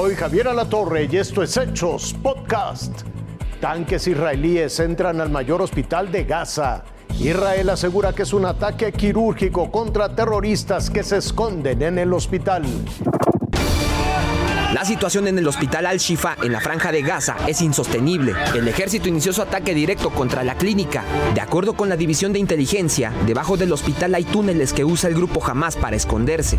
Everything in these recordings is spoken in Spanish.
Soy Javier Alatorre y esto es Hechos Podcast. Tanques israelíes entran al mayor hospital de Gaza. Israel asegura que es un ataque quirúrgico contra terroristas que se esconden en el hospital. La situación en el hospital Al-Shifa, en la franja de Gaza, es insostenible. El ejército inició su ataque directo contra la clínica. De acuerdo con la división de inteligencia, debajo del hospital hay túneles que usa el grupo Hamas para esconderse.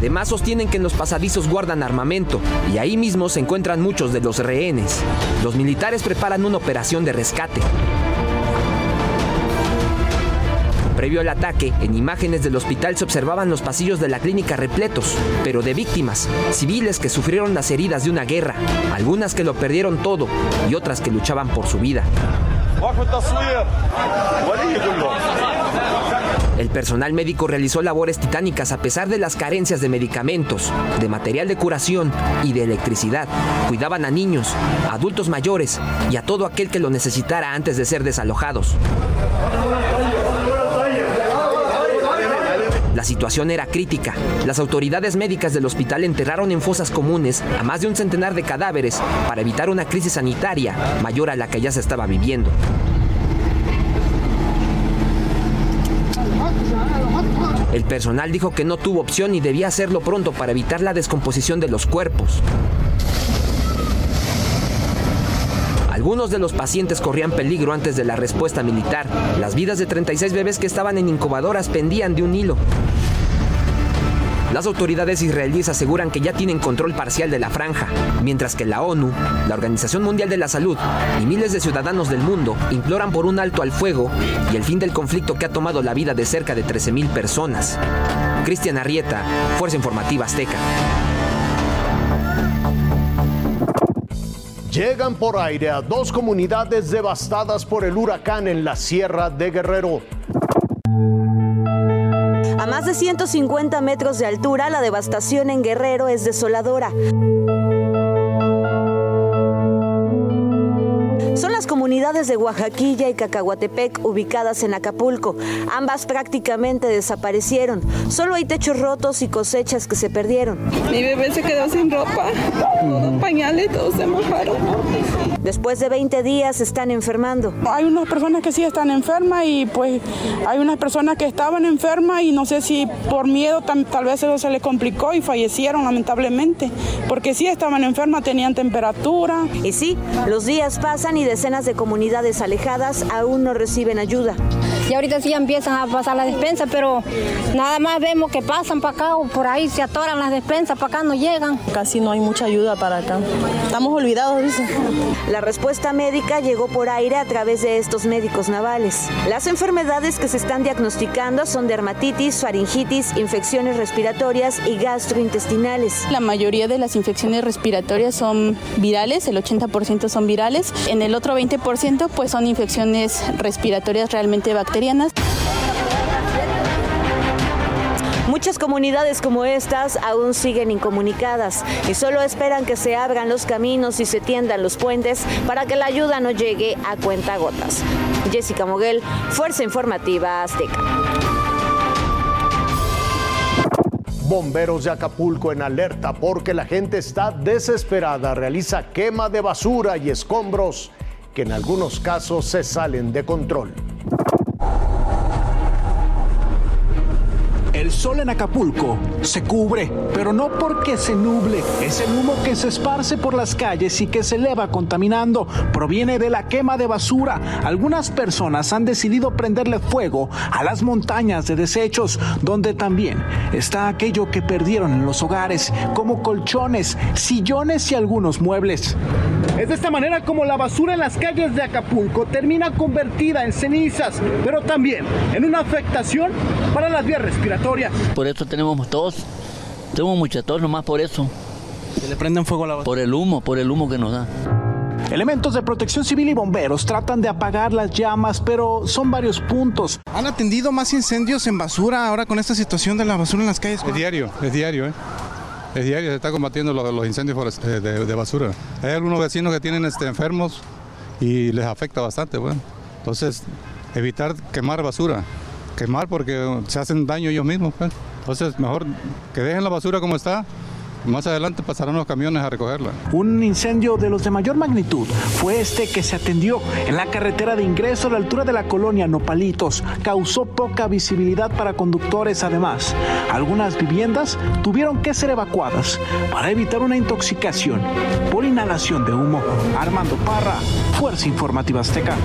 Además sostienen que en los pasadizos guardan armamento y ahí mismo se encuentran muchos de los rehenes. Los militares preparan una operación de rescate. Previo al ataque, en imágenes del hospital se observaban los pasillos de la clínica repletos, pero de víctimas, civiles que sufrieron las heridas de una guerra, algunas que lo perdieron todo y otras que luchaban por su vida. El personal médico realizó labores titánicas a pesar de las carencias de medicamentos, de material de curación y de electricidad. Cuidaban a niños, adultos mayores y a todo aquel que lo necesitara antes de ser desalojados. La situación era crítica. Las autoridades médicas del hospital enterraron en fosas comunes a más de un centenar de cadáveres para evitar una crisis sanitaria mayor a la que ya se estaba viviendo. El personal dijo que no tuvo opción y debía hacerlo pronto para evitar la descomposición de los cuerpos. Algunos de los pacientes corrían peligro antes de la respuesta militar. Las vidas de 36 bebés que estaban en incubadoras pendían de un hilo. Las autoridades israelíes aseguran que ya tienen control parcial de la franja, mientras que la ONU, la Organización Mundial de la Salud y miles de ciudadanos del mundo imploran por un alto al fuego y el fin del conflicto que ha tomado la vida de cerca de 13.000 personas. Cristian Arrieta, Fuerza Informativa Azteca. Llegan por aire a dos comunidades devastadas por el huracán en la Sierra de Guerrero. Más de 150 metros de altura, la devastación en Guerrero es desoladora. Las comunidades de Oaxaquilla y Cacahuatepec ubicadas en Acapulco. Ambas prácticamente desaparecieron. Solo hay techos rotos y cosechas que se perdieron. Mi bebé se quedó sin ropa, todos pañales, todos se mojaron. Después de 20 días están enfermando. Hay unas personas que sí están enfermas y pues hay unas personas que estaban enfermas y no sé si por miedo tal, tal vez eso se les complicó y fallecieron lamentablemente, porque sí estaban enfermas, tenían temperatura. Y sí, los días pasan y decenas de comunidades alejadas aún no reciben ayuda. Y ahorita sí empiezan a pasar la despensa, pero nada más vemos que pasan para acá o por ahí se atoran las despensas, para acá no llegan. Casi no hay mucha ayuda para acá. Estamos olvidados, dice. La respuesta médica llegó por aire a través de estos médicos navales. Las enfermedades que se están diagnosticando son dermatitis, faringitis, infecciones respiratorias y gastrointestinales. La mayoría de las infecciones respiratorias son virales, el 80% son virales. En el otro 20% pues son infecciones respiratorias realmente bacterianas. Muchas comunidades como estas aún siguen incomunicadas y solo esperan que se abran los caminos y se tiendan los puentes para que la ayuda no llegue a cuentagotas. Jessica Moguel, Fuerza Informativa Azteca. Bomberos de Acapulco en alerta porque la gente está desesperada. Realiza quema de basura y escombros que en algunos casos se salen de control. El sol en Acapulco se cubre, pero no porque se nuble. Es el humo que se esparce por las calles y que se eleva contaminando. Proviene de la quema de basura. Algunas personas han decidido prenderle fuego a las montañas de desechos, donde también está aquello que perdieron en los hogares, como colchones, sillones y algunos muebles. Es de esta manera como la basura en las calles de Acapulco termina convertida en cenizas, pero también en una afectación para las vías respiratorias. Por eso tenemos tos. Tenemos mucha tos, nomás por eso. ¿Se le prenden fuego a la basura? Por el humo, por el humo que nos da. Elementos de protección civil y bomberos tratan de apagar las llamas, pero son varios puntos. ¿Han atendido más incendios en basura ahora con esta situación de la basura en las calles? Es diario, es diario, ¿eh? Es diario, se está combatiendo los, incendios eh, de, basura. Hay algunos vecinos que tienen este, enfermos y les afecta bastante, bueno. Entonces, evitar quemar basura. quemar porque se hacen daño ellos mismos. Pues. Entonces, mejor que dejen la basura como está más adelante pasarán los camiones a recogerla. Un incendio de los de mayor magnitud fue este que se atendió en la carretera de ingreso a la altura de la colonia Nopalitos. Causó poca visibilidad para conductores además. Algunas viviendas tuvieron que ser evacuadas para evitar una intoxicación por inhalación de humo. Armando Parra, Fuerza Informativa Azteca.